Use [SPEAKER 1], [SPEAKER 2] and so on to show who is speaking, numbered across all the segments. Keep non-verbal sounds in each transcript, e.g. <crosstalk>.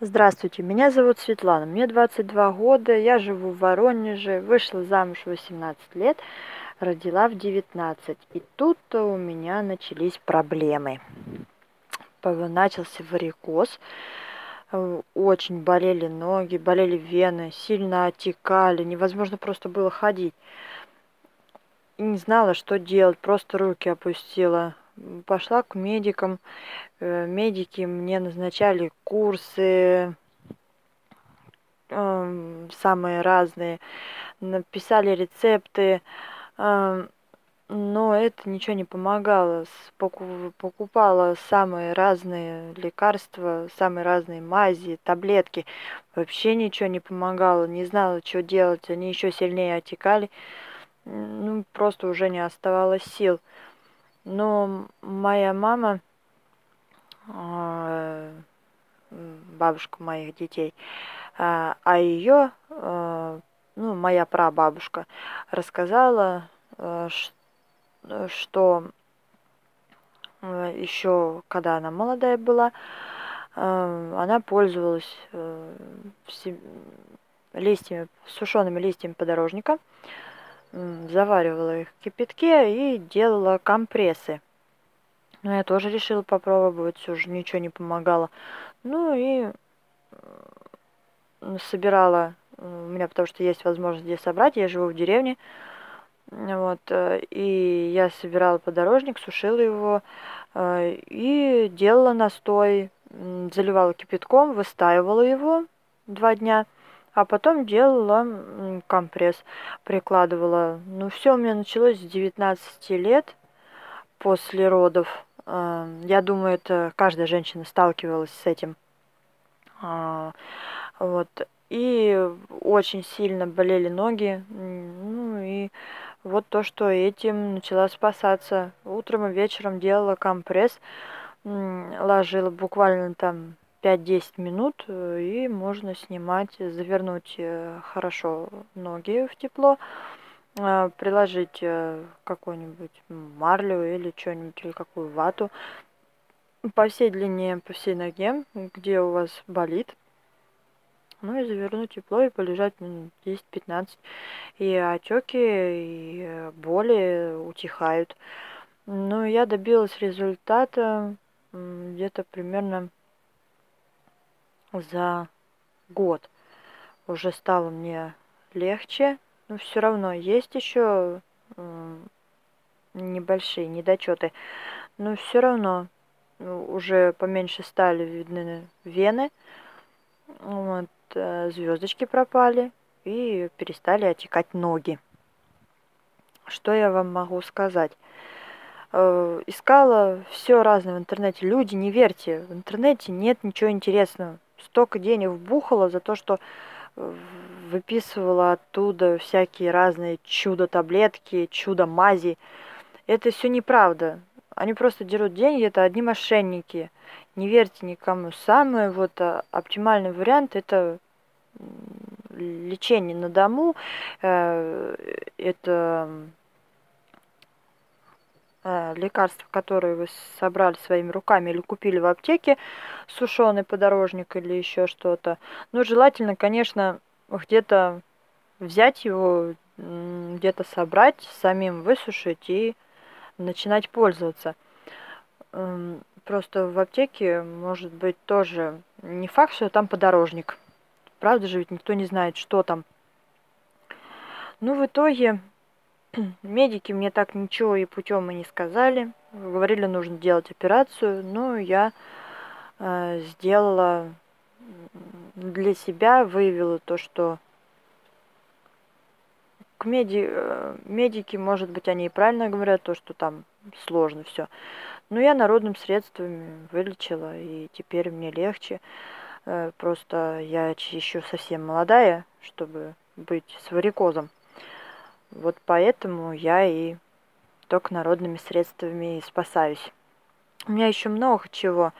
[SPEAKER 1] Здравствуйте, меня зовут Светлана, мне 22 года, я живу в Воронеже, вышла замуж в 18 лет, родила в 19. И тут у меня начались проблемы. Начался варикоз, очень болели ноги, болели вены, сильно отекали, невозможно просто было ходить. И не знала, что делать, просто руки опустила пошла к медикам. Э, медики мне назначали курсы эм, самые разные, написали рецепты, эм, но это ничего не помогало. Покупала самые разные лекарства, самые разные мази, таблетки. Вообще ничего не помогало, не знала, что делать. Они еще сильнее отекали. Ну, просто уже не оставалось сил но моя мама а, бабушка моих детей а, а ее а, ну моя прабабушка рассказала что еще когда она молодая была она пользовалась э, листьями сушеными листьями подорожника заваривала их в кипятке и делала компрессы. Но я тоже решила попробовать, все же ничего не помогало. Ну и собирала, у меня потому что есть возможность здесь собрать, я живу в деревне, вот, э, и я собирала подорожник, сушила его э, и делала настой, заливала кипятком, выстаивала его два дня – а потом делала компресс, прикладывала. Ну, все у меня началось с 19 лет после родов. А, я думаю, это каждая женщина сталкивалась с этим. А, вот. И очень сильно болели ноги. Ну и вот то, что этим начала спасаться. Утром и вечером делала компресс, ложила буквально там 5-10 минут э, и можно снимать, завернуть э, хорошо ноги в тепло, э, приложить какую-нибудь марлю или что-нибудь, или какую вату по всей длине, по всей ноге, где у вас болит. Ну и завернуть тепло и полежать минут 10-15. И отеки, и боли утихают. Ну, я добилась результата где-то примерно за год уже стало мне легче, но все равно есть еще небольшие недочеты, но все равно ну, уже поменьше стали видны вены, вот, э, звездочки пропали и перестали отекать ноги. Что я вам могу сказать? Э, искала все разное в интернете. Люди, не верьте, в интернете нет ничего интересного столько денег вбухала за то, что э, выписывала оттуда всякие разные чудо-таблетки, чудо-мази. Это все неправда. Они просто дерут деньги, это одни мошенники. Не верьте никому. Самый вот а, оптимальный вариант это лечение на дому. Э, это лекарства, которые вы собрали своими руками или купили в аптеке, сушеный подорожник или еще что-то. Ну, желательно, конечно, где-то взять его, где-то собрать, самим высушить и начинать пользоваться. Эм, просто в аптеке может быть тоже не факт, что там подорожник. Правда же, ведь никто не знает, что там. Ну, в итоге <clears throat> Медики мне так ничего и путем и не сказали. Говорили, нужно делать операцию, но я э, сделала для себя, выявила то, что к меди... Э, медики, может быть, они и правильно говорят, то, что там сложно все. Но я народным средствами вылечила, и теперь мне легче. Э, просто я еще совсем молодая, чтобы быть с варикозом. Вот поэтому я и только народными средствами и спасаюсь. У меня еще много чего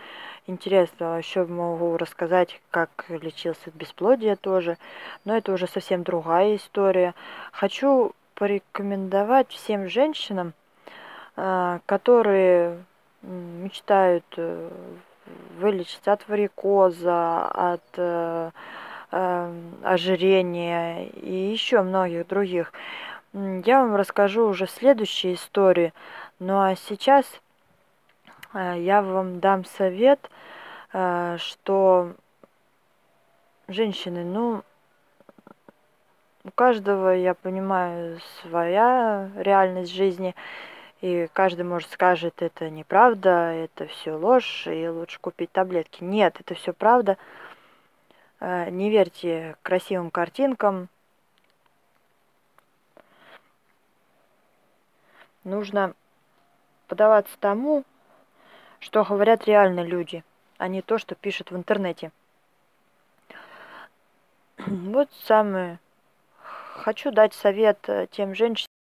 [SPEAKER 1] интересного. Еще могу рассказать, как лечился от бесплодия тоже. Но это уже совсем другая история. Хочу порекомендовать всем женщинам, а, которые мечтают э, вылечиться от варикоза, от э, э, ожирения и еще многих других. Я вам расскажу уже в следующей истории. Ну а сейчас э, я вам дам совет, э, что женщины, ну, у каждого, я понимаю, своя реальность жизни. И каждый, может, скажет, это неправда, это все ложь, и лучше купить таблетки. Нет, это все правда. Э, не верьте красивым картинкам. Нужно подаваться тому, что говорят реально люди, а не то, что пишут в интернете. <clears throat> Вот самое. Хочу дать совет э, тем женщинам,